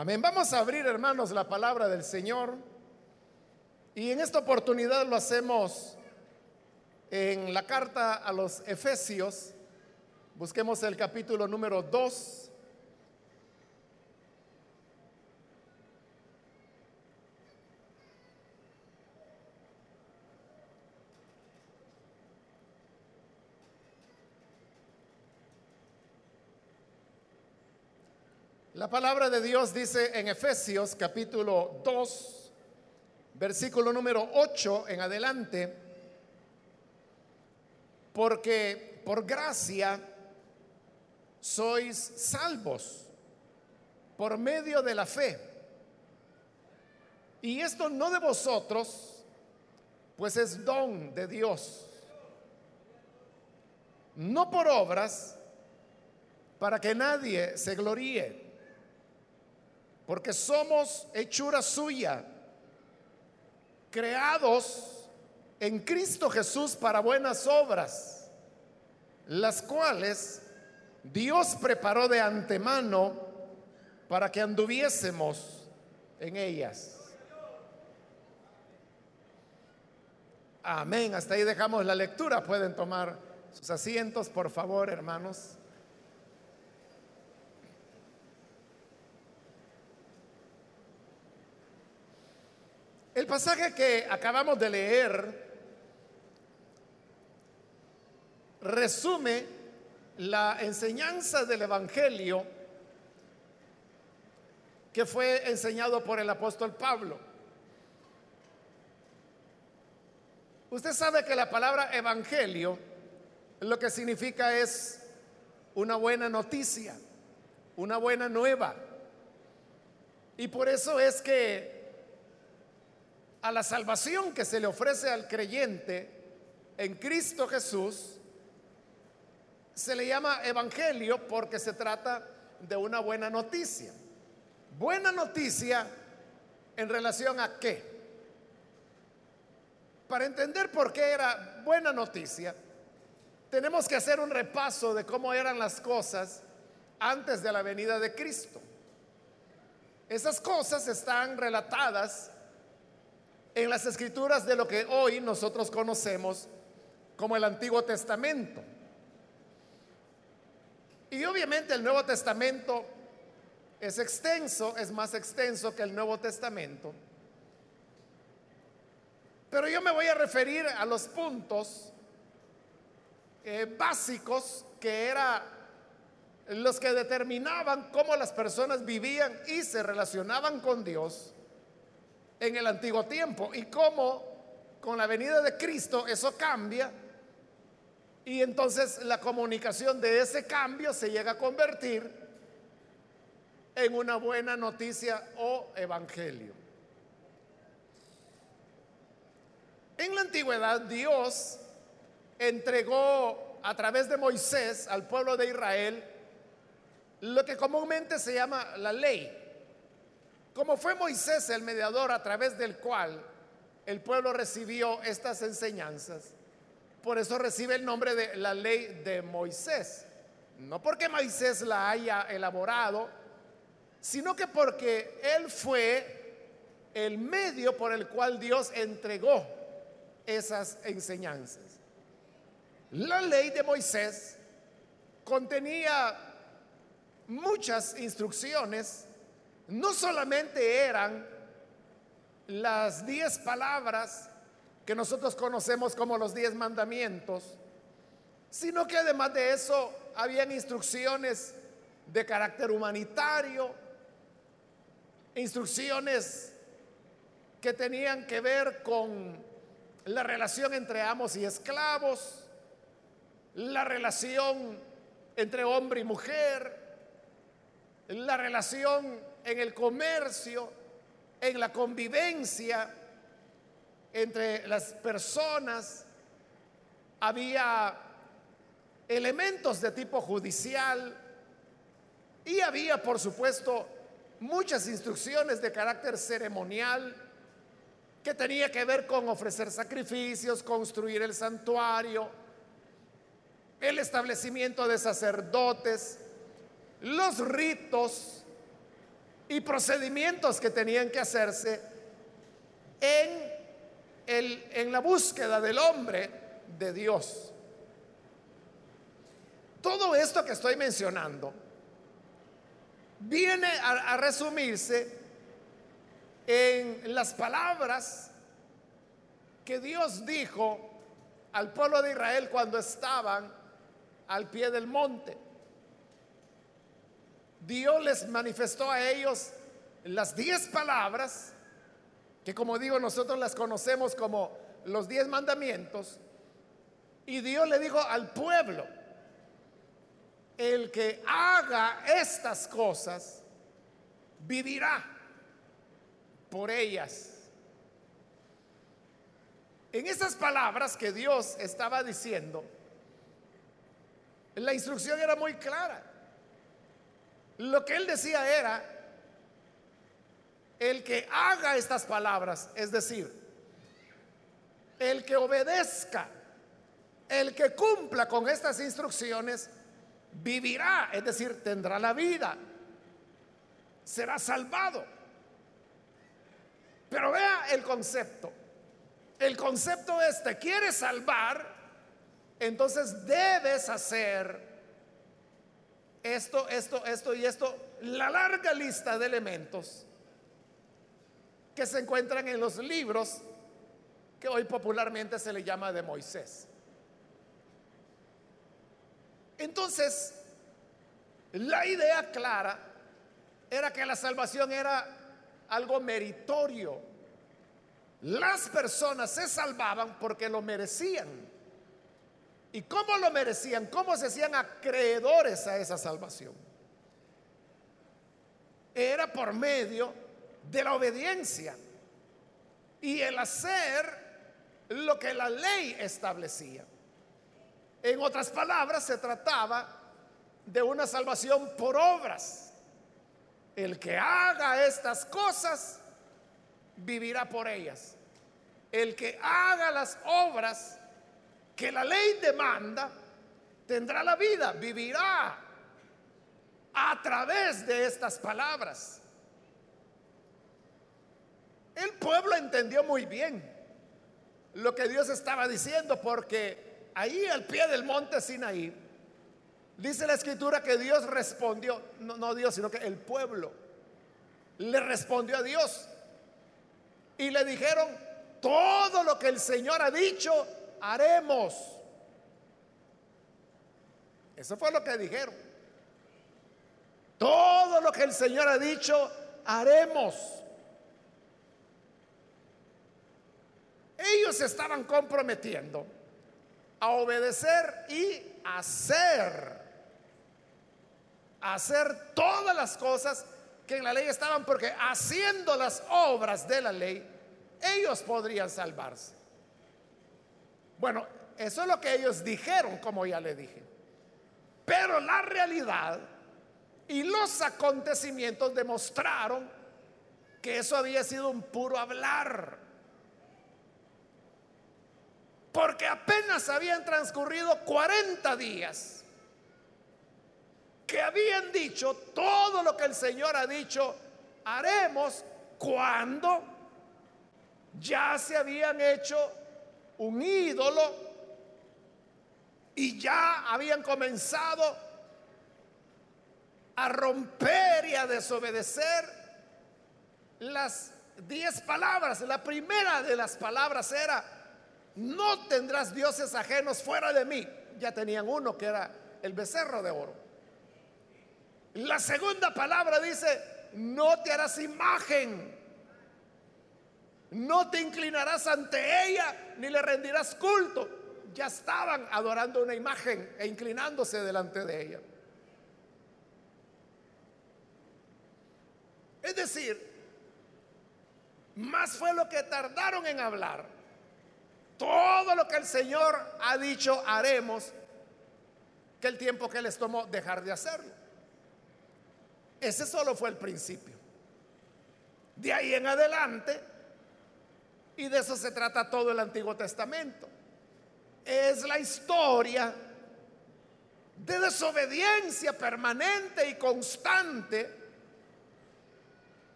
Amén. Vamos a abrir, hermanos, la palabra del Señor. Y en esta oportunidad lo hacemos en la carta a los Efesios. Busquemos el capítulo número 2. La palabra de Dios dice en Efesios capítulo 2, versículo número 8 en adelante, porque por gracia sois salvos por medio de la fe. Y esto no de vosotros, pues es don de Dios. No por obras, para que nadie se gloríe porque somos hechura suya, creados en Cristo Jesús para buenas obras, las cuales Dios preparó de antemano para que anduviésemos en ellas. Amén. Hasta ahí dejamos la lectura. Pueden tomar sus asientos, por favor, hermanos. El pasaje que acabamos de leer resume la enseñanza del Evangelio que fue enseñado por el apóstol Pablo. Usted sabe que la palabra Evangelio lo que significa es una buena noticia, una buena nueva. Y por eso es que a la salvación que se le ofrece al creyente en Cristo Jesús, se le llama evangelio porque se trata de una buena noticia. Buena noticia en relación a qué. Para entender por qué era buena noticia, tenemos que hacer un repaso de cómo eran las cosas antes de la venida de Cristo. Esas cosas están relatadas en las escrituras de lo que hoy nosotros conocemos como el Antiguo Testamento. Y obviamente el Nuevo Testamento es extenso, es más extenso que el Nuevo Testamento. Pero yo me voy a referir a los puntos eh, básicos que eran los que determinaban cómo las personas vivían y se relacionaban con Dios en el antiguo tiempo y cómo con la venida de Cristo eso cambia y entonces la comunicación de ese cambio se llega a convertir en una buena noticia o evangelio. En la antigüedad Dios entregó a través de Moisés al pueblo de Israel lo que comúnmente se llama la ley. Como fue Moisés el mediador a través del cual el pueblo recibió estas enseñanzas, por eso recibe el nombre de la ley de Moisés. No porque Moisés la haya elaborado, sino que porque él fue el medio por el cual Dios entregó esas enseñanzas. La ley de Moisés contenía muchas instrucciones no solamente eran las diez palabras que nosotros conocemos como los diez mandamientos, sino que además de eso habían instrucciones de carácter humanitario, instrucciones que tenían que ver con la relación entre amos y esclavos, la relación entre hombre y mujer, la relación en el comercio, en la convivencia entre las personas. Había elementos de tipo judicial y había, por supuesto, muchas instrucciones de carácter ceremonial que tenía que ver con ofrecer sacrificios, construir el santuario, el establecimiento de sacerdotes, los ritos y procedimientos que tenían que hacerse en, el, en la búsqueda del hombre de Dios. Todo esto que estoy mencionando viene a, a resumirse en las palabras que Dios dijo al pueblo de Israel cuando estaban al pie del monte. Dios les manifestó a ellos las diez palabras, que como digo nosotros las conocemos como los diez mandamientos, y Dios le dijo al pueblo, el que haga estas cosas, vivirá por ellas. En esas palabras que Dios estaba diciendo, la instrucción era muy clara. Lo que él decía era, el que haga estas palabras, es decir, el que obedezca, el que cumpla con estas instrucciones, vivirá, es decir, tendrá la vida, será salvado. Pero vea el concepto. El concepto es, te quieres salvar, entonces debes hacer esto, esto, esto y esto, la larga lista de elementos que se encuentran en los libros que hoy popularmente se le llama de Moisés. Entonces, la idea clara era que la salvación era algo meritorio. Las personas se salvaban porque lo merecían. ¿Y cómo lo merecían? ¿Cómo se hacían acreedores a esa salvación? Era por medio de la obediencia y el hacer lo que la ley establecía. En otras palabras, se trataba de una salvación por obras. El que haga estas cosas vivirá por ellas. El que haga las obras que la ley demanda tendrá la vida, vivirá a través de estas palabras. El pueblo entendió muy bien lo que Dios estaba diciendo porque ahí al pie del monte Sinaí dice la escritura que Dios respondió, no, no Dios, sino que el pueblo le respondió a Dios y le dijeron, todo lo que el Señor ha dicho, haremos. Eso fue lo que dijeron. Todo lo que el Señor ha dicho, haremos. Ellos estaban comprometiendo a obedecer y hacer. Hacer todas las cosas que en la ley estaban, porque haciendo las obras de la ley, ellos podrían salvarse. Bueno, eso es lo que ellos dijeron, como ya le dije. Pero la realidad y los acontecimientos demostraron que eso había sido un puro hablar. Porque apenas habían transcurrido 40 días que habían dicho todo lo que el Señor ha dicho, haremos cuando ya se habían hecho un ídolo y ya habían comenzado a romper y a desobedecer las diez palabras. La primera de las palabras era, no tendrás dioses ajenos fuera de mí. Ya tenían uno que era el becerro de oro. La segunda palabra dice, no te harás imagen, no te inclinarás ante ella, ni le rendirás culto. Ya estaban adorando una imagen e inclinándose delante de ella. Es decir, más fue lo que tardaron en hablar. Todo lo que el Señor ha dicho haremos que el tiempo que les tomó dejar de hacerlo. Ese solo fue el principio. De ahí en adelante, y de eso se trata todo el Antiguo Testamento, es la historia de desobediencia permanente y constante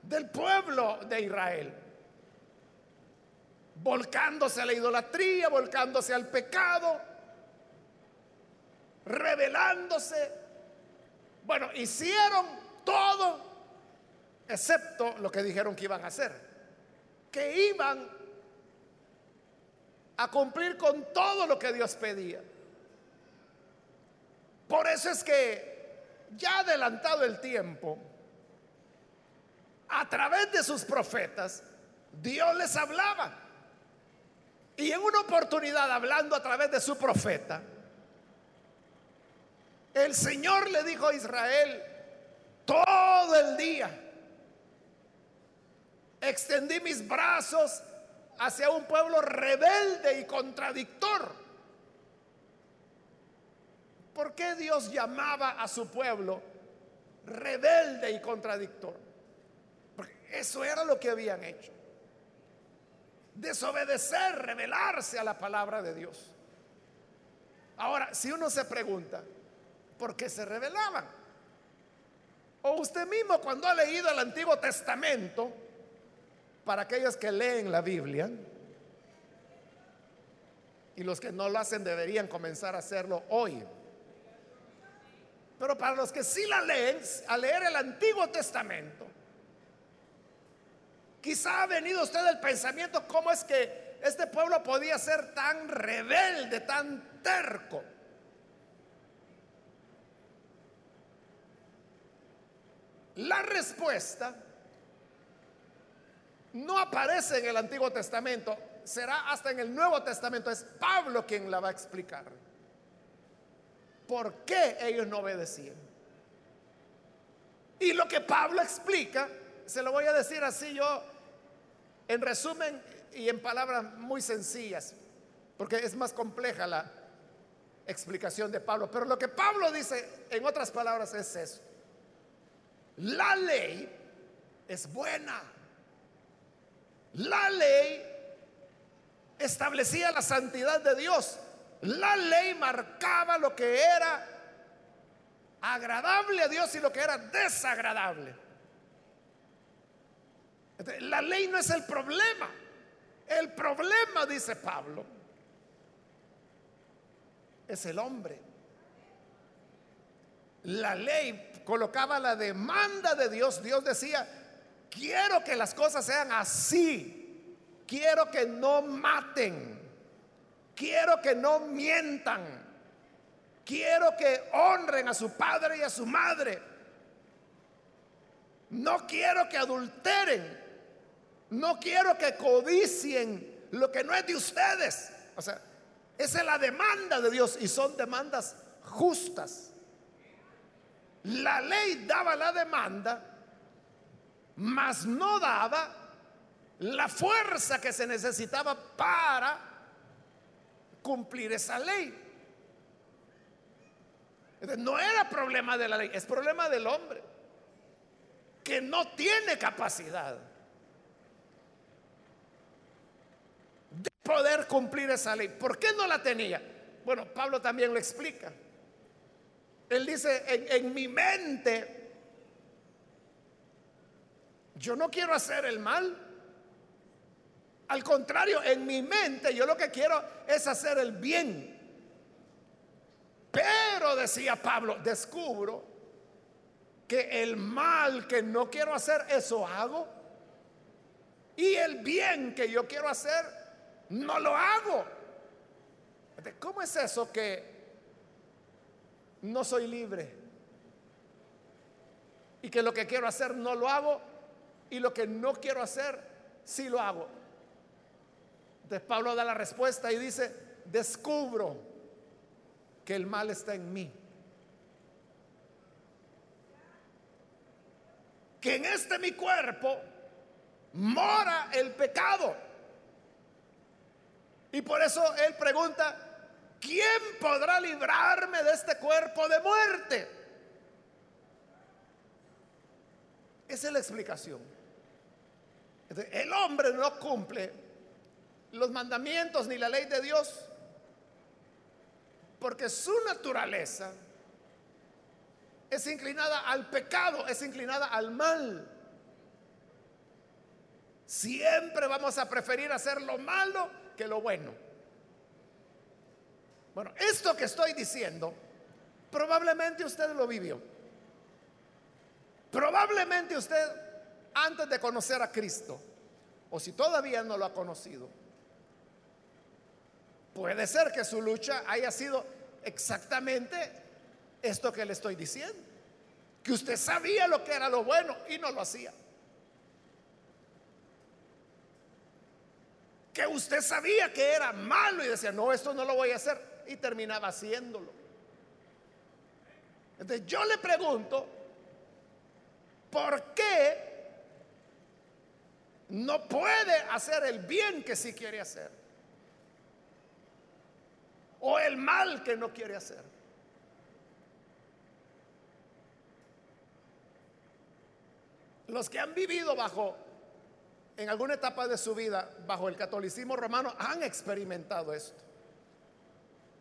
del pueblo de Israel. Volcándose a la idolatría, volcándose al pecado, rebelándose. Bueno, hicieron todo excepto lo que dijeron que iban a hacer, que iban a cumplir con todo lo que Dios pedía. Por eso es que ya adelantado el tiempo, a través de sus profetas, Dios les hablaba. Y en una oportunidad, hablando a través de su profeta, el Señor le dijo a Israel todo el día, extendí mis brazos hacia un pueblo rebelde y contradictor. ¿Por qué Dios llamaba a su pueblo rebelde y contradictor? Porque eso era lo que habían hecho. Desobedecer, rebelarse a la palabra de Dios. Ahora, si uno se pregunta, ¿por qué se rebelaban? O usted mismo cuando ha leído el Antiguo Testamento, para aquellos que leen la Biblia, y los que no lo hacen deberían comenzar a hacerlo hoy. Pero para los que sí la leen, a leer el Antiguo Testamento, quizá ha venido usted el pensamiento cómo es que este pueblo podía ser tan rebelde, tan terco. La respuesta no aparece en el Antiguo Testamento, será hasta en el Nuevo Testamento. Es Pablo quien la va a explicar por qué ellos no obedecían. Y lo que Pablo explica, se lo voy a decir así yo, en resumen y en palabras muy sencillas, porque es más compleja la explicación de Pablo. Pero lo que Pablo dice, en otras palabras, es eso. La ley es buena. La ley establecía la santidad de Dios. La ley marcaba lo que era agradable a Dios y lo que era desagradable. La ley no es el problema. El problema, dice Pablo, es el hombre. La ley colocaba la demanda de Dios. Dios decía, quiero que las cosas sean así. Quiero que no maten. Quiero que no mientan. Quiero que honren a su padre y a su madre. No quiero que adulteren. No quiero que codicien lo que no es de ustedes. O sea, esa es la demanda de Dios y son demandas justas. La ley daba la demanda, mas no daba la fuerza que se necesitaba para cumplir esa ley. No era problema de la ley, es problema del hombre, que no tiene capacidad de poder cumplir esa ley. ¿Por qué no la tenía? Bueno, Pablo también lo explica. Él dice, en, en mi mente, yo no quiero hacer el mal, al contrario, en mi mente yo lo que quiero es hacer el bien. Pero, decía Pablo, descubro que el mal que no quiero hacer, eso hago. Y el bien que yo quiero hacer, no lo hago. ¿Cómo es eso que no soy libre? Y que lo que quiero hacer no lo hago y lo que no quiero hacer sí lo hago. Entonces Pablo da la respuesta y dice, descubro que el mal está en mí. Que en este mi cuerpo mora el pecado. Y por eso él pregunta, ¿quién podrá librarme de este cuerpo de muerte? Esa es la explicación. El hombre no cumple los mandamientos ni la ley de Dios, porque su naturaleza es inclinada al pecado, es inclinada al mal. Siempre vamos a preferir hacer lo malo que lo bueno. Bueno, esto que estoy diciendo, probablemente usted lo vivió. Probablemente usted, antes de conocer a Cristo, o si todavía no lo ha conocido, puede ser que su lucha haya sido exactamente esto que le estoy diciendo. Que usted sabía lo que era lo bueno y no lo hacía. que usted sabía que era malo y decía, no, esto no lo voy a hacer, y terminaba haciéndolo. Entonces yo le pregunto, ¿por qué no puede hacer el bien que sí quiere hacer? O el mal que no quiere hacer. Los que han vivido bajo en alguna etapa de su vida bajo el catolicismo romano han experimentado esto.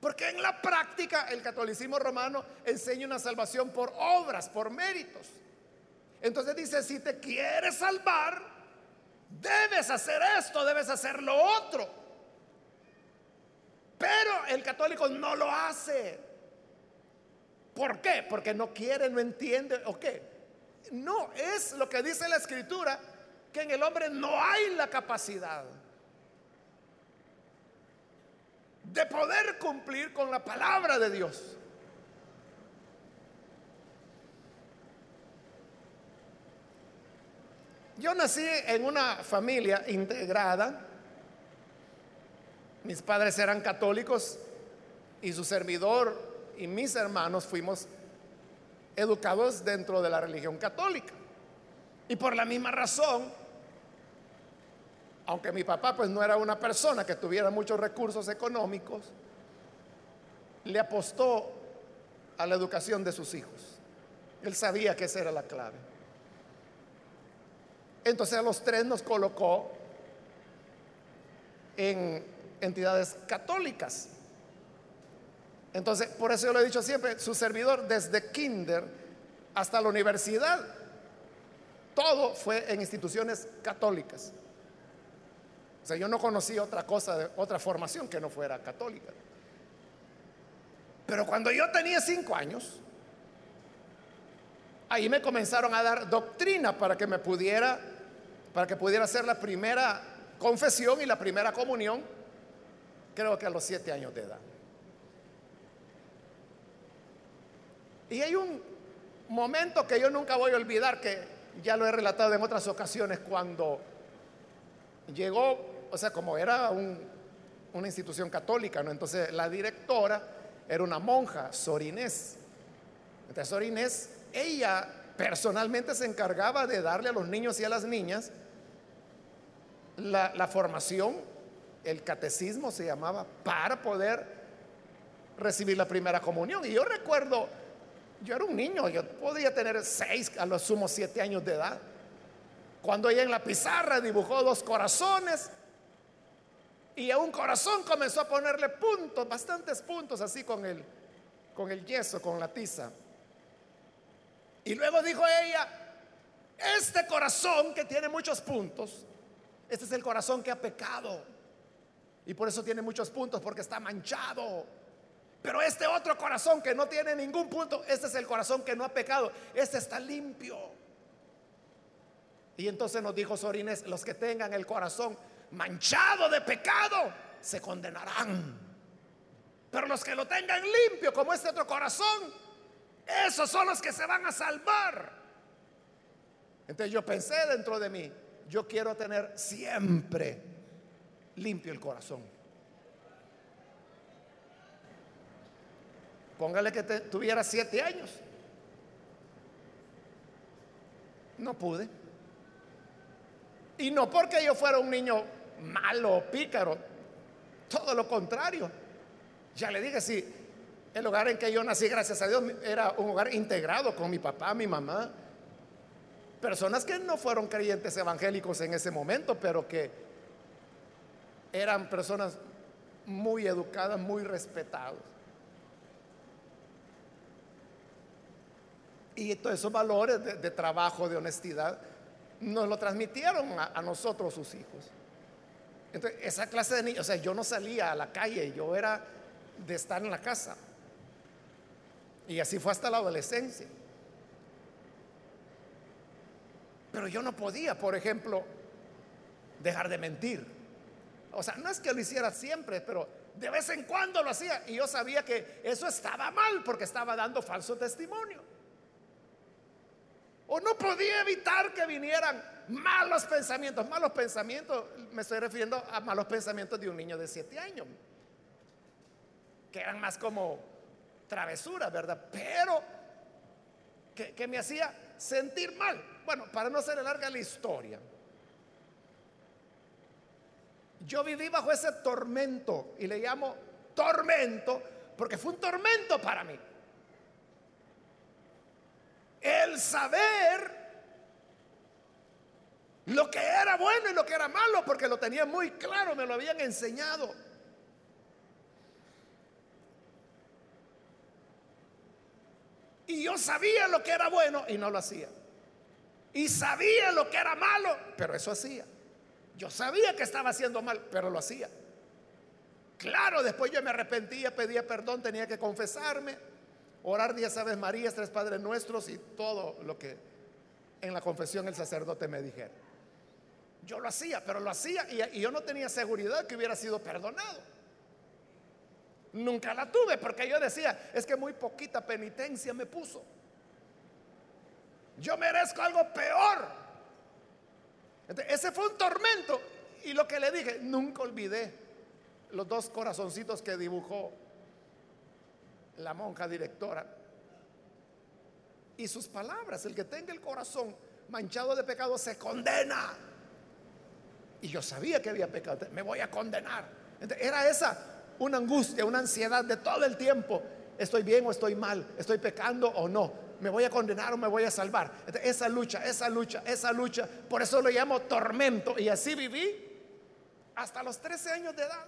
Porque en la práctica el catolicismo romano enseña una salvación por obras, por méritos. Entonces dice, si te quieres salvar, debes hacer esto, debes hacer lo otro. Pero el católico no lo hace. ¿Por qué? Porque no quiere, no entiende o qué. No, es lo que dice la escritura que en el hombre no hay la capacidad de poder cumplir con la palabra de Dios. Yo nací en una familia integrada. Mis padres eran católicos y su servidor y mis hermanos fuimos educados dentro de la religión católica. Y por la misma razón, aunque mi papá pues no era una persona que tuviera muchos recursos económicos, le apostó a la educación de sus hijos. Él sabía que esa era la clave. Entonces a los tres nos colocó en entidades católicas. Entonces, por eso yo lo he dicho siempre, su servidor desde kinder hasta la universidad, todo fue en instituciones católicas. O sea, yo no conocí otra cosa, otra formación que no fuera católica. Pero cuando yo tenía cinco años, ahí me comenzaron a dar doctrina para que me pudiera, para que pudiera hacer la primera confesión y la primera comunión, creo que a los siete años de edad. Y hay un momento que yo nunca voy a olvidar, que ya lo he relatado en otras ocasiones, cuando llegó o sea, como era una institución católica, ¿no? Entonces la directora era una monja, Sorinés. Entonces Sorinés, ella personalmente se encargaba de darle a los niños y a las niñas la, formación, el catecismo se llamaba, para poder recibir la primera comunión. Y yo recuerdo, yo era un niño, yo podía tener seis, a lo sumo siete años de edad, cuando ella en la pizarra dibujó dos corazones y a un corazón comenzó a ponerle puntos, bastantes puntos así con el, con el yeso, con la tiza. Y luego dijo ella, este corazón que tiene muchos puntos, este es el corazón que ha pecado. Y por eso tiene muchos puntos, porque está manchado. Pero este otro corazón que no tiene ningún punto, este es el corazón que no ha pecado. Este está limpio. Y entonces nos dijo Sorines, los que tengan el corazón manchado de pecado, se condenarán. Pero los que lo tengan limpio, como este otro corazón, esos son los que se van a salvar. Entonces yo pensé dentro de mí, yo quiero tener siempre limpio el corazón. Póngale que tuviera siete años. No pude. Y no porque yo fuera un niño malo, pícaro. Todo lo contrario. Ya le dije, si el hogar en que yo nací, gracias a Dios, era un hogar integrado con mi papá, mi mamá. Personas que no fueron creyentes evangélicos en ese momento, pero que eran personas muy educadas, muy respetadas. Y todos esos valores de, trabajo, de honestidad, nos lo transmitieron a, nosotros sus hijos. Entonces, esa clase de niños, o sea, yo no salía a la calle, yo era de estar en la casa. Y así fue hasta la adolescencia. Pero yo no podía, por ejemplo, dejar de mentir. O sea, no es que lo hiciera siempre, pero de vez en cuando lo hacía. Y yo sabía que eso estaba mal porque estaba dando falso testimonio. O no podía evitar que vinieran malos pensamientos. Malos pensamientos, me estoy refiriendo a malos pensamientos de un niño de siete años. Que eran más como travesuras, ¿verdad? Pero que, que me hacía sentir mal. Bueno, para no ser larga la historia. Yo viví bajo ese tormento y le llamo tormento porque fue un tormento para mí. El saber lo que era bueno y lo que era malo, porque lo tenía muy claro, me lo habían enseñado. Y yo sabía lo que era bueno y no lo hacía. Y sabía lo que era malo, pero eso hacía. Yo sabía que estaba haciendo mal, pero lo hacía. Claro, después yo me arrepentía, pedía perdón, tenía que confesarme, orar diez Aves Marías, tres Padres Nuestros y todo lo que en la confesión el sacerdote me dijera. Yo lo hacía, pero lo hacía y, y yo no tenía seguridad que hubiera sido perdonado. Nunca la tuve porque yo decía, es que muy poquita penitencia me puso. Yo merezco algo peor. ese fue un tormento. Y lo que le dije, nunca olvidé los dos corazoncitos que dibujó la monja directora. Y sus palabras, el que tenga el corazón manchado de pecado se condena. Y yo sabía que había pecado, me voy a condenar. era esa una angustia, una ansiedad de todo el tiempo. Estoy bien o estoy mal, estoy pecando o no me voy a condenar o me voy a salvar. Esa lucha, esa lucha, esa lucha, por eso lo llamo tormento. Y así viví hasta los 13 años de edad.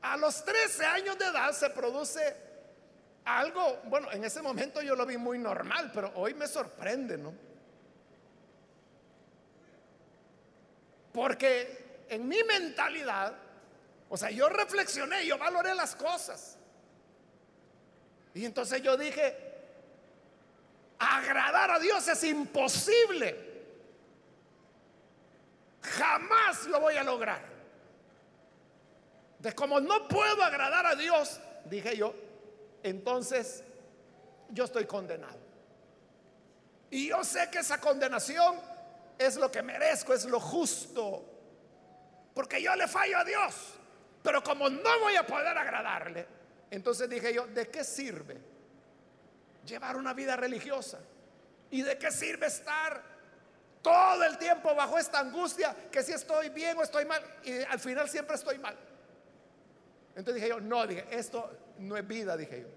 A los 13 años de edad se produce algo, bueno, en ese momento yo lo vi muy normal, pero hoy me sorprende, ¿no? Porque en mi mentalidad, o sea, yo reflexioné, yo valoré las cosas. Y entonces yo dije, agradar a Dios es imposible. Jamás lo voy a lograr. De como no puedo agradar a Dios, dije yo, entonces yo estoy condenado. Y yo sé que esa condenación es lo que merezco, es lo justo. Porque yo le fallo a Dios. Pero como no voy a poder agradarle, entonces dije yo, ¿de qué sirve llevar una vida religiosa? ¿Y de qué sirve estar todo el tiempo bajo esta angustia que si estoy bien o estoy mal? Y al final siempre estoy mal. Entonces dije yo, no, dije, esto no es vida, dije yo.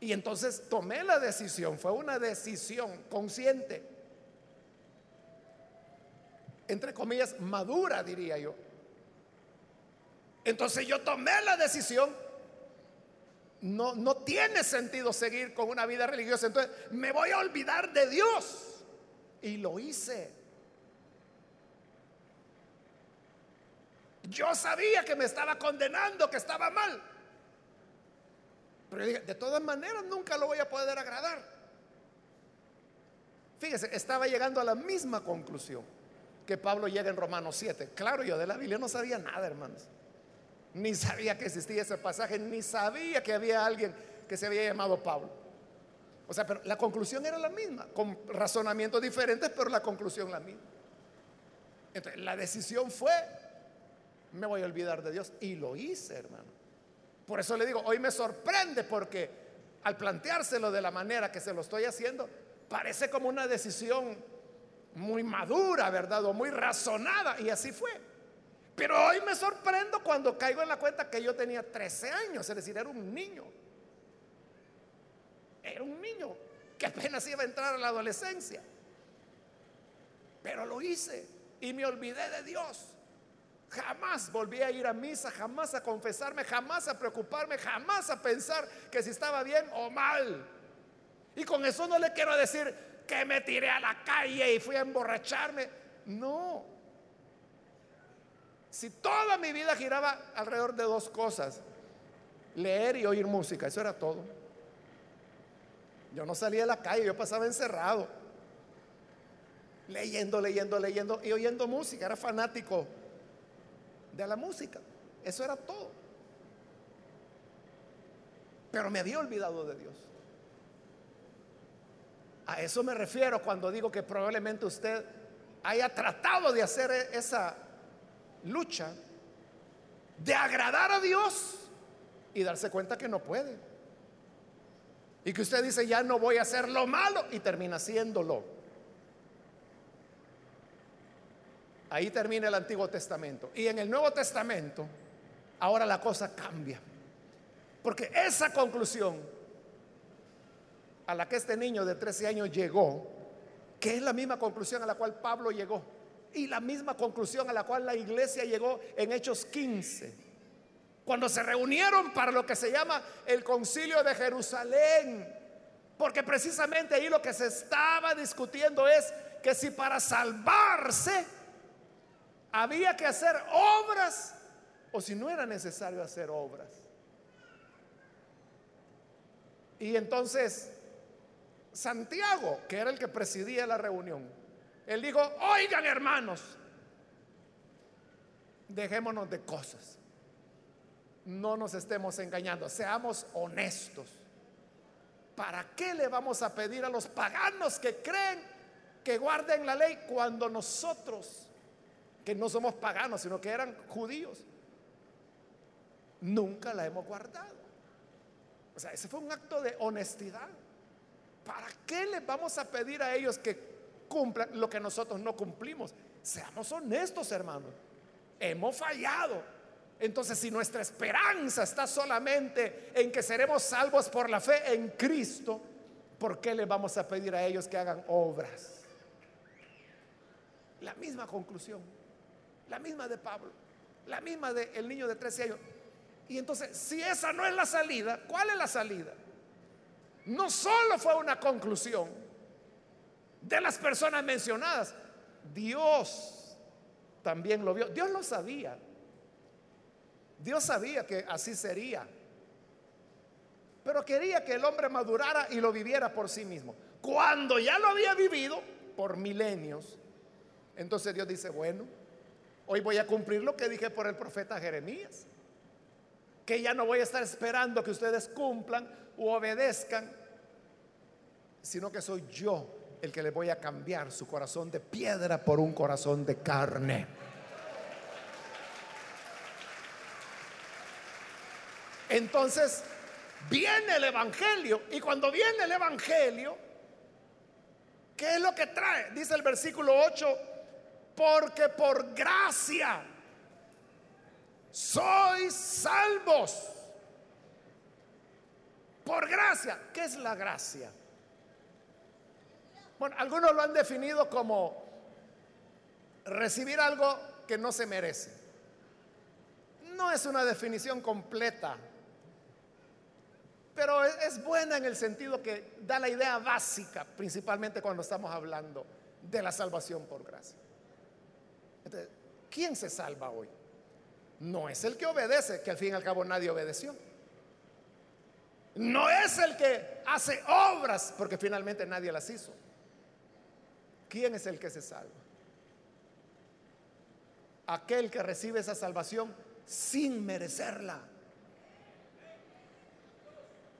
Y entonces tomé la decisión, fue una decisión consciente, entre comillas, madura, diría yo entonces yo tomé la decisión. No, no tiene sentido seguir con una vida religiosa. Entonces me voy a olvidar de Dios. Y lo hice. Yo sabía que me estaba condenando, que estaba mal. Pero dije, de todas maneras nunca lo voy a poder agradar. Fíjese, estaba llegando a la misma conclusión que Pablo llega en Romanos 7. Claro, yo de la Biblia no sabía nada, hermanos. Ni sabía que existía ese pasaje, ni sabía que había alguien que se había llamado Pablo. O sea, pero la conclusión era la misma, con razonamientos diferentes, pero la conclusión la misma. Entonces, la decisión fue, me voy a olvidar de Dios. Y lo hice, hermano. Por eso le digo, hoy me sorprende porque al planteárselo de la manera que se lo estoy haciendo, parece como una decisión muy madura, ¿verdad? O muy razonada. Y así fue. Pero hoy me sorprendo cuando caigo en la cuenta que yo tenía 13 años, es decir, era un niño. Era un niño que apenas iba a entrar a la adolescencia. Pero lo hice y me olvidé de Dios. Jamás volví a ir a misa, jamás a confesarme, jamás a preocuparme, jamás a pensar que si estaba bien o mal. Y con eso no le quiero decir que me tiré a la calle y fui a emborracharme. No. Si toda mi vida giraba alrededor de dos cosas, leer y oír música, eso era todo. Yo no salía a la calle, yo pasaba encerrado, leyendo, leyendo, leyendo y oyendo música, era fanático de la música, eso era todo. Pero me había olvidado de Dios. A eso me refiero cuando digo que probablemente usted haya tratado de hacer esa lucha de agradar a Dios y darse cuenta que no puede. Y que usted dice, ya no voy a hacer lo malo y termina haciéndolo. Ahí termina el Antiguo Testamento. Y en el Nuevo Testamento, ahora la cosa cambia. Porque esa conclusión a la que este niño de 13 años llegó, que es la misma conclusión a la cual Pablo llegó y la misma conclusión a la cual la iglesia llegó en Hechos 15, cuando se reunieron para lo que se llama el concilio de Jerusalén, porque precisamente ahí lo que se estaba discutiendo es que si para salvarse había que hacer obras o si no era necesario hacer obras. Y entonces Santiago, que era el que presidía la reunión, él dijo, oigan hermanos, dejémonos de cosas, no nos estemos engañando, seamos honestos. ¿Para qué le vamos a pedir a los paganos que creen que guarden la ley cuando nosotros, que no somos paganos, sino que eran judíos, nunca la hemos guardado? O sea, ese fue un acto de honestidad. ¿Para qué les vamos a pedir a ellos que cumplan lo que nosotros no cumplimos? Seamos honestos, hermanos. Hemos fallado. Entonces, si nuestra esperanza está solamente en que seremos salvos por la fe en Cristo, ¿por qué les vamos a pedir a ellos que hagan obras? La misma conclusión, la misma de Pablo, la misma del niño de 13 años. Y entonces, si esa no es la salida, ¿cuál es la salida? no solo fue una conclusión de las personas mencionadas, Dios también lo vio. Dios lo sabía. Dios sabía que así sería. Pero quería que el hombre madurara y lo viviera por sí mismo. Cuando ya lo había vivido por milenios, entonces Dios dice, bueno, hoy voy a cumplir lo que dije por el profeta Jeremías. Que ya no voy a estar esperando que ustedes cumplan u obedezcan, sino que soy yo el que le voy a cambiar su corazón de piedra por un corazón de carne. Entonces, viene el Evangelio y cuando viene el Evangelio, ¿qué es lo que trae? Dice el versículo 8, porque por gracia sois salvos por gracia. ¿Qué es la gracia? Bueno, algunos lo han definido como recibir algo que no se merece. No es una definición completa, pero es buena en el sentido que da la idea básica, principalmente cuando estamos hablando de la salvación por gracia. Entonces, ¿quién se salva hoy? No es el que obedece, que al fin y al cabo nadie obedeció. No es el que hace obras, porque finalmente nadie las hizo. ¿Quién es el que se salva? Aquel que recibe esa salvación sin merecerla.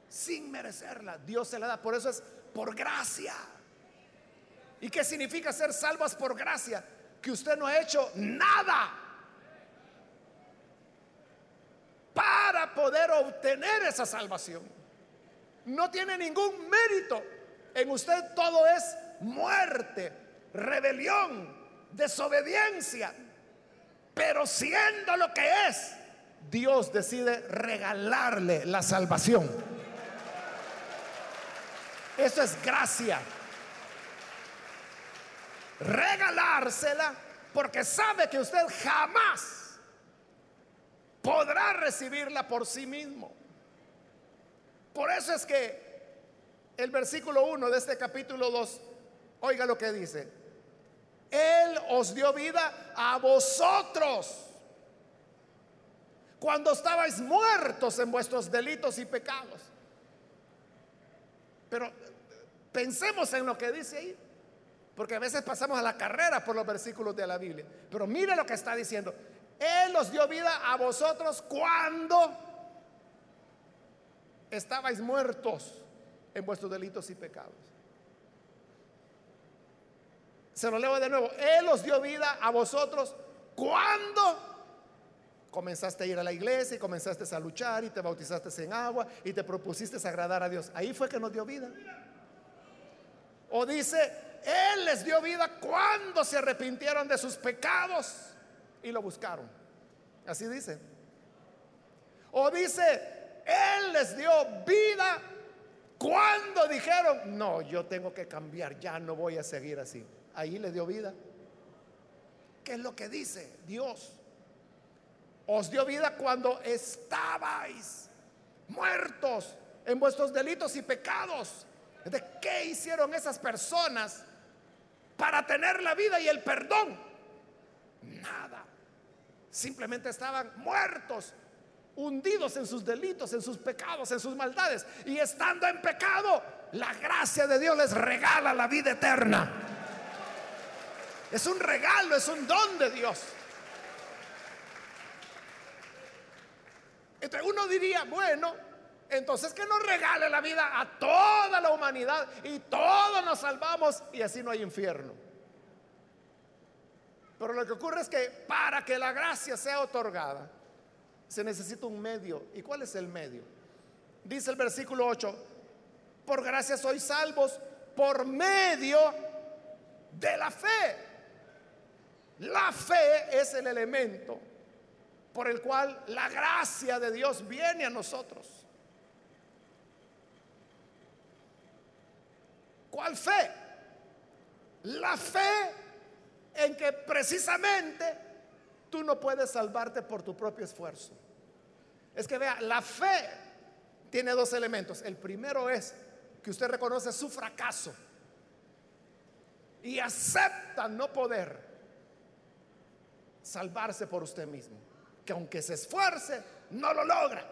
Sin merecerla. Dios se la da. Por eso es por gracia. ¿Y qué significa ser salvas por gracia? Que usted no ha hecho nada para poder obtener esa salvación no tiene ningún mérito. En usted todo es muerte, rebelión, desobediencia. Pero siendo lo que es, Dios decide regalarle la salvación. Eso es gracia. Regalársela porque sabe que usted jamás podrá recibirla por sí mismo. Por eso es que el versículo 1 de este capítulo 2 Oiga lo que dice. Él os dio vida a vosotros cuando estabais muertos en vuestros delitos y pecados. Pero pensemos en lo que dice ahí, porque a veces pasamos a la carrera por los versículos de la Biblia. Pero mire lo que está diciendo. Él os dio vida a vosotros cuando estabais muertos en vuestros delitos y pecados. Se lo leo de nuevo. Él os dio vida a vosotros cuando comenzaste a ir a la iglesia y comenzaste a luchar y te bautizaste en agua y te propusiste agradar a Dios. Ahí fue que nos dio vida. O dice, Él les dio vida cuando se arrepintieron de sus pecados y lo buscaron. Así dice. O dice, Él les dio vida cuando dijeron, no, yo tengo que cambiar, ya no voy a seguir así. Ahí le dio vida. ¿Qué es lo que dice Dios? os dio vida cuando estabais muertos en vuestros delitos y pecados. ¿De qué hicieron esas personas para tener la vida y el perdón? Nada. Simplemente estaban muertos, hundidos en sus delitos, en sus pecados, en sus maldades. Y estando en pecado, la gracia de Dios les regala la vida eterna. Es un regalo, es un don de Dios. Entonces uno diría, bueno, entonces que nos regale la vida a toda la humanidad y todos nos salvamos y así no hay infierno. Pero lo que ocurre es que para que la gracia sea otorgada, se necesita un medio. ¿Y cuál es el medio? Dice el versículo 8, por gracia sois salvos por medio de la fe. La fe es el elemento por el cual la gracia de Dios viene a nosotros. ¿Cuál fe? La fe en que precisamente tú no puedes salvarte por tu propio esfuerzo. Es que vea, la fe tiene dos elementos. El primero es que usted reconoce su fracaso y acepta no poder salvarse por usted mismo que aunque se esfuerce, no lo logra.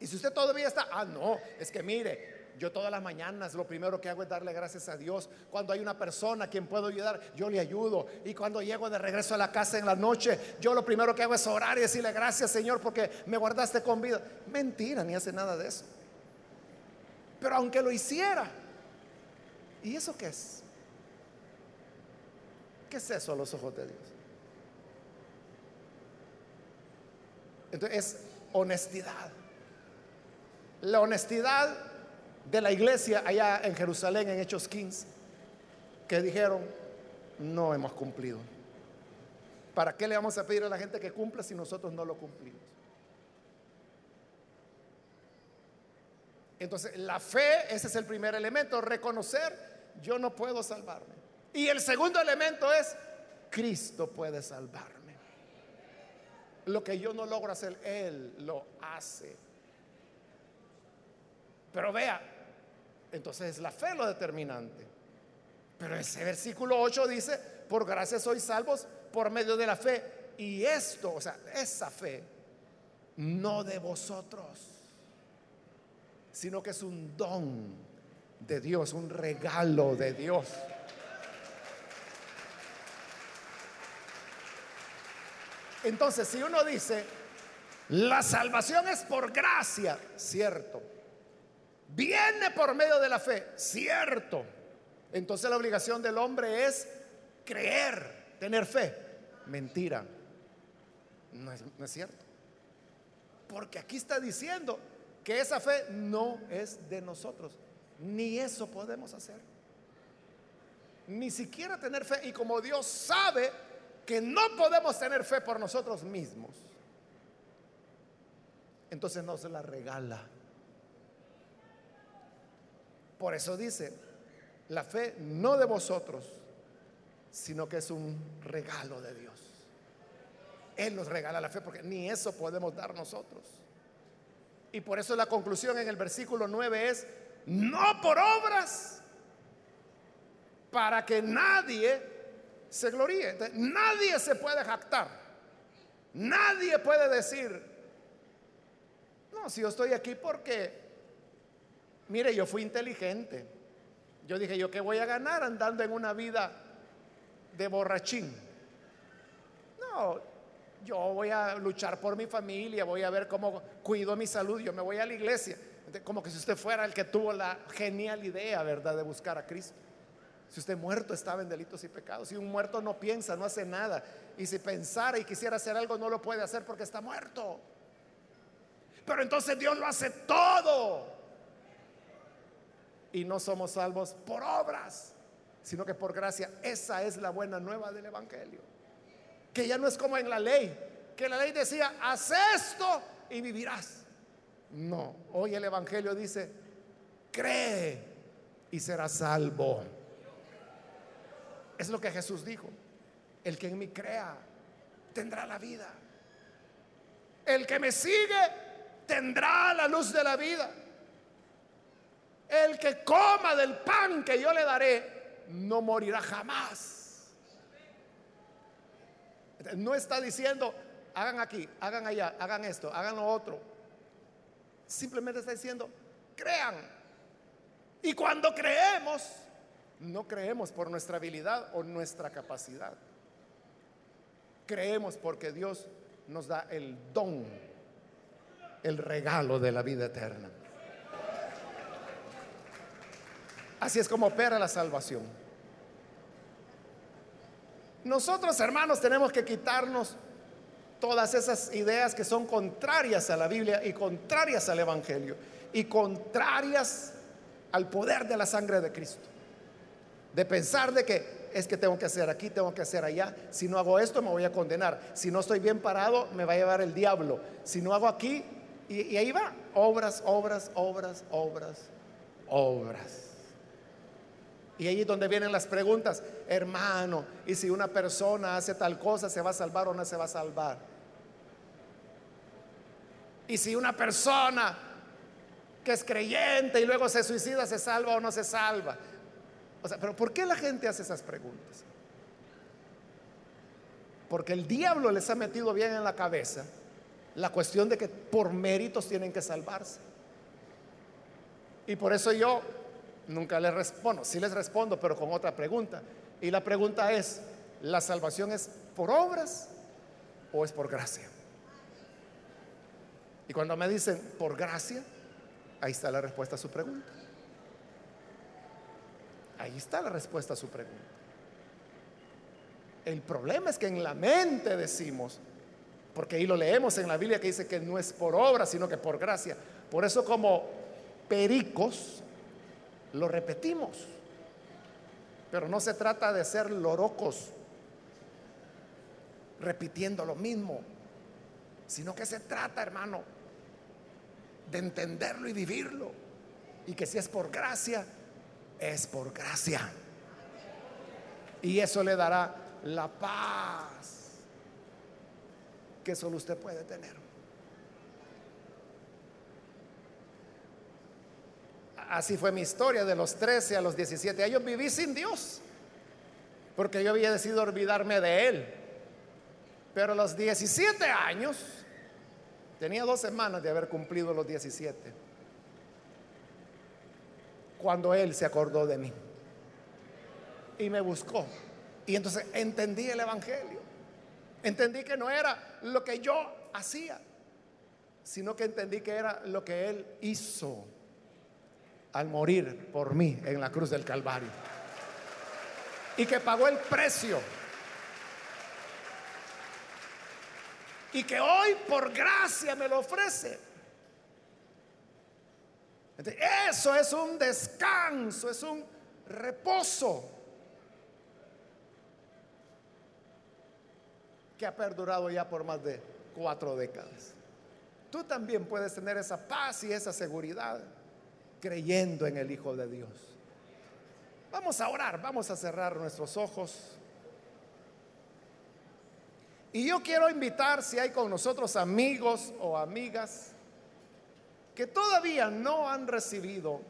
Y si usted todavía está, ah, no, es que mire, yo todas las mañanas lo primero que hago es darle gracias a Dios. Cuando hay una persona a quien puedo ayudar, yo le ayudo. Y cuando llego de regreso a la casa en la noche, yo lo primero que hago es orar y decirle gracias Señor porque me guardaste con vida. Mentira, ni hace nada de eso. Pero aunque lo hiciera, ¿y eso qué es? ¿Qué es eso a los ojos de Dios? Entonces es honestidad. La honestidad de la iglesia allá en Jerusalén en Hechos 15, que dijeron, no hemos cumplido. ¿Para qué le vamos a pedir a la gente que cumpla si nosotros no lo cumplimos? Entonces, la fe, ese es el primer elemento, reconocer, yo no puedo salvarme. Y el segundo elemento es, Cristo puede salvarme. Lo que yo no logro hacer, Él lo hace. Pero vea, entonces es la fe lo determinante. Pero ese versículo 8 dice, por gracia sois salvos por medio de la fe. Y esto, o sea, esa fe, no de vosotros, sino que es un don de Dios, un regalo de Dios. Entonces, si uno dice, la salvación es por gracia, cierto. Viene por medio de la fe, cierto. Entonces la obligación del hombre es creer, tener fe. Mentira. No es, no es cierto. Porque aquí está diciendo que esa fe no es de nosotros. Ni eso podemos hacer. Ni siquiera tener fe. Y como Dios sabe que no podemos tener fe por nosotros mismos, entonces no se la regala. Por eso dice, la fe no de vosotros, sino que es un regalo de Dios. Él nos regala la fe porque ni eso podemos dar nosotros. Y por eso la conclusión en el versículo 9 es, no por obras, para que nadie se gloríe. nadie se puede jactar. Nadie puede decir, no, si yo estoy aquí porque, mire, yo fui inteligente. Yo dije, ¿yo qué voy a ganar andando en una vida de borrachín? No, yo voy a luchar por mi familia, voy a ver cómo cuido mi salud, yo me voy a la iglesia. Como que si usted fuera el que tuvo la genial idea, ¿verdad?, de buscar a Cristo. Si usted muerto estaba en delitos y pecados, si un muerto no piensa, no hace nada, y si pensara y quisiera hacer algo, no lo puede hacer porque está muerto. Pero entonces Dios lo hace todo. Y no somos salvos por obras, sino que por gracia. Esa es la buena nueva del Evangelio. Que ya no es como en la ley, que la ley decía, haz esto y vivirás. No, hoy el Evangelio dice, cree y serás salvo. Es lo que Jesús dijo. El que en mí crea tendrá la vida. El que me sigue tendrá la luz de la vida. El que coma del pan que yo le daré no morirá jamás. No está diciendo, hagan aquí, hagan allá, hagan esto, hagan lo otro. Simplemente está diciendo, crean. Y cuando creemos, no creemos por nuestra habilidad o nuestra capacidad. Creemos porque Dios nos da el don, el regalo de la vida eterna. Así es como opera la salvación. Nosotros, hermanos, tenemos que quitarnos todas esas ideas que son contrarias a la Biblia y contrarias al Evangelio y contrarias al poder de la sangre de Cristo. De pensar de que es que tengo que hacer aquí, tengo que hacer allá. Si no hago esto, me voy a condenar. Si no estoy bien parado, me va a llevar el diablo. Si no hago aquí, y, y ahí va. Obras, obras, obras, obras, obras. Y ahí es donde vienen las preguntas, hermano, y si una persona hace tal cosa, ¿se va a salvar o no se va a salvar? Y si una persona que es creyente y luego se suicida, ¿se salva o no se salva? O sea, pero ¿por qué la gente hace esas preguntas? Porque el diablo les ha metido bien en la cabeza la cuestión de que por méritos tienen que salvarse. Y por eso yo nunca les respondo, sí les respondo, pero con otra pregunta. Y la pregunta es, ¿la salvación es por obras o es por gracia? Y cuando me dicen por gracia, ahí está la respuesta a su pregunta. Ahí está la respuesta a su pregunta. El problema es que en la mente decimos, porque ahí lo leemos en la Biblia que dice que no es por obra, sino que por gracia. Por eso como pericos lo repetimos. Pero no se trata de ser lorocos repitiendo lo mismo, sino que se trata, hermano, de entenderlo y vivirlo. Y que si es por gracia, es por gracia. Y eso le dará la paz que solo usted puede tener. Así fue mi historia de los 13 a los 17 años. Viví sin Dios, porque yo había decidido olvidarme de Él. Pero a los 17 años, tenía dos semanas de haber cumplido los 17 cuando Él se acordó de mí. Y me buscó. Y entonces entendí el Evangelio. Entendí que no era lo que yo hacía, sino que entendí que era lo que Él hizo al morir por mí en la cruz del Calvario. Y que pagó el precio. Y que hoy por gracia me lo ofrece. Eso es un descanso, es un reposo que ha perdurado ya por más de cuatro décadas. Tú también puedes tener esa paz y esa seguridad creyendo en el Hijo de Dios. Vamos a orar, vamos a cerrar nuestros ojos. Y yo quiero invitar si hay con nosotros amigos o amigas que todavía no han recibido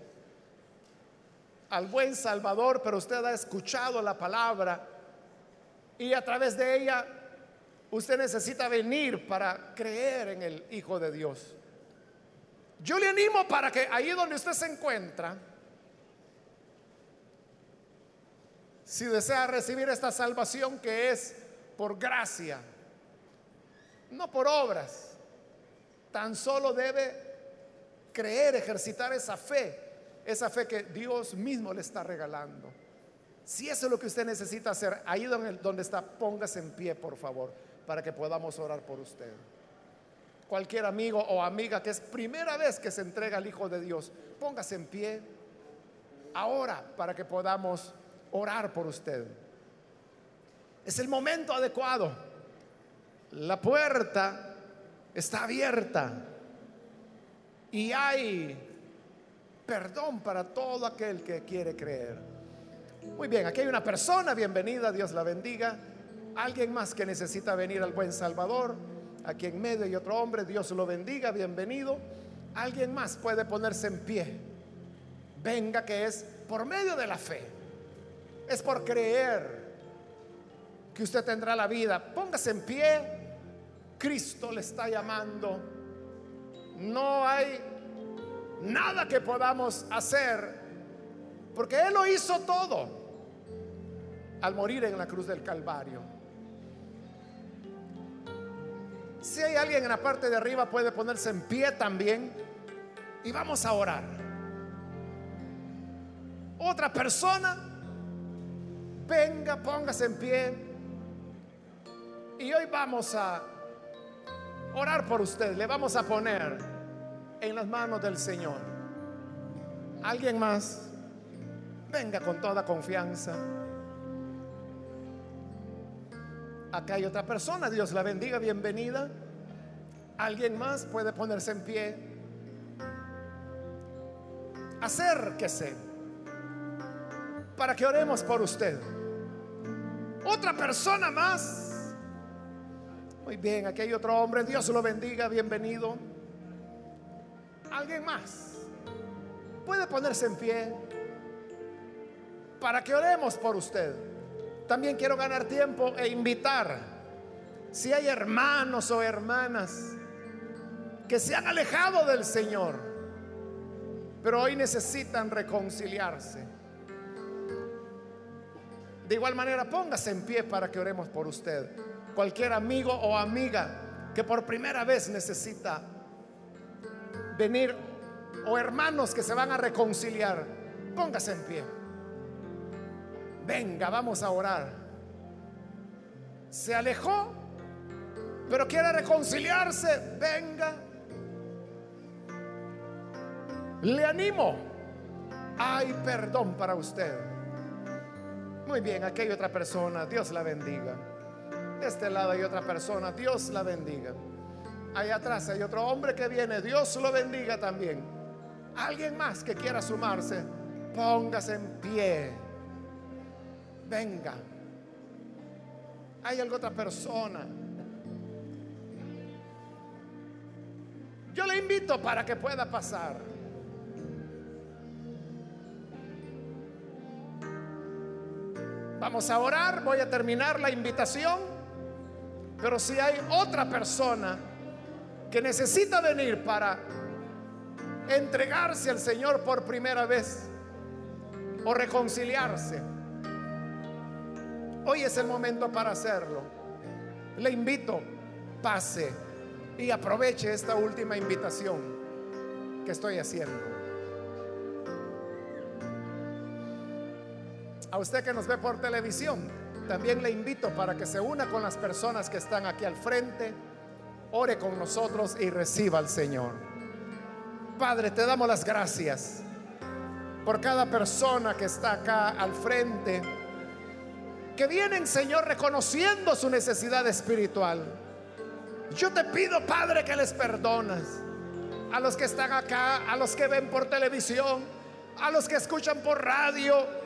al buen Salvador, pero usted ha escuchado la palabra y a través de ella usted necesita venir para creer en el Hijo de Dios. Yo le animo para que ahí donde usted se encuentra, si desea recibir esta salvación que es por gracia, no por obras, tan solo debe creer, ejercitar esa fe, esa fe que Dios mismo le está regalando. Si eso es lo que usted necesita hacer, ahí donde, donde está, póngase en pie, por favor, para que podamos orar por usted. Cualquier amigo o amiga que es primera vez que se entrega al Hijo de Dios, póngase en pie ahora para que podamos orar por usted. Es el momento adecuado. La puerta está abierta y hay perdón para todo aquel que quiere creer. Muy bien, aquí hay una persona, bienvenida, Dios la bendiga. Alguien más que necesita venir al buen Salvador. Aquí en medio hay otro hombre, Dios lo bendiga, bienvenido. Alguien más puede ponerse en pie. Venga que es por medio de la fe es por creer que usted tendrá la vida. Póngase en pie. Cristo le está llamando. No hay nada que podamos hacer porque Él lo hizo todo al morir en la cruz del Calvario. Si hay alguien en la parte de arriba puede ponerse en pie también y vamos a orar. Otra persona venga, póngase en pie. Y hoy vamos a orar por usted. Le vamos a poner en las manos del Señor. ¿Alguien más? Venga con toda confianza. Acá hay otra persona. Dios la bendiga. Bienvenida. ¿Alguien más puede ponerse en pie? Acérquese para que oremos por usted. Otra persona más. Muy bien, aquí hay otro hombre. Dios lo bendiga, bienvenido. Alguien más. Puede ponerse en pie para que oremos por usted. También quiero ganar tiempo e invitar, si hay hermanos o hermanas que se han alejado del Señor, pero hoy necesitan reconciliarse de igual manera, póngase en pie para que oremos por usted. Cualquier amigo o amiga que por primera vez necesita venir o hermanos que se van a reconciliar, póngase en pie. Venga, vamos a orar. Se alejó, pero quiere reconciliarse. Venga. Le animo. Hay perdón para usted. Muy bien, aquí hay otra persona, Dios la bendiga. De este lado hay otra persona, Dios la bendiga. Ahí atrás hay otro hombre que viene, Dios lo bendiga también. Alguien más que quiera sumarse, póngase en pie. Venga. Hay alguna otra persona. Yo le invito para que pueda pasar. Vamos a orar, voy a terminar la invitación, pero si hay otra persona que necesita venir para entregarse al Señor por primera vez o reconciliarse, hoy es el momento para hacerlo. Le invito, pase y aproveche esta última invitación que estoy haciendo. A usted que nos ve por televisión, también le invito para que se una con las personas que están aquí al frente, ore con nosotros y reciba al Señor. Padre, te damos las gracias por cada persona que está acá al frente, que vienen, Señor, reconociendo su necesidad espiritual. Yo te pido, Padre, que les perdonas a los que están acá, a los que ven por televisión, a los que escuchan por radio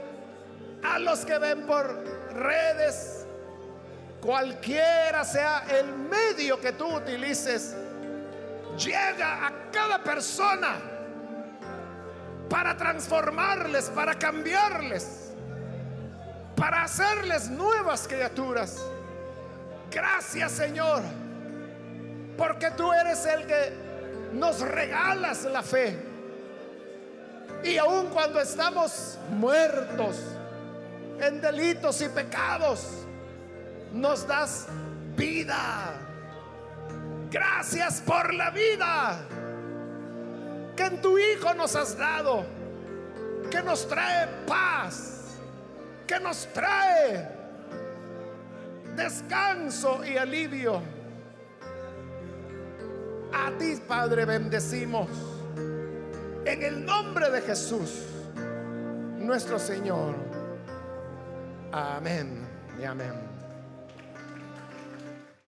a los que ven por redes, cualquiera sea el medio que tú utilices, llega a cada persona para transformarles, para cambiarles, para hacerles nuevas criaturas. Gracias Señor, porque tú eres el que nos regalas la fe. Y aun cuando estamos muertos en delitos y pecados, nos das vida. Gracias por la vida que en tu Hijo nos has dado, que nos trae paz, que nos trae descanso y alivio. A ti, Padre, bendecimos en el nombre de Jesús, nuestro Señor. Amén y amén.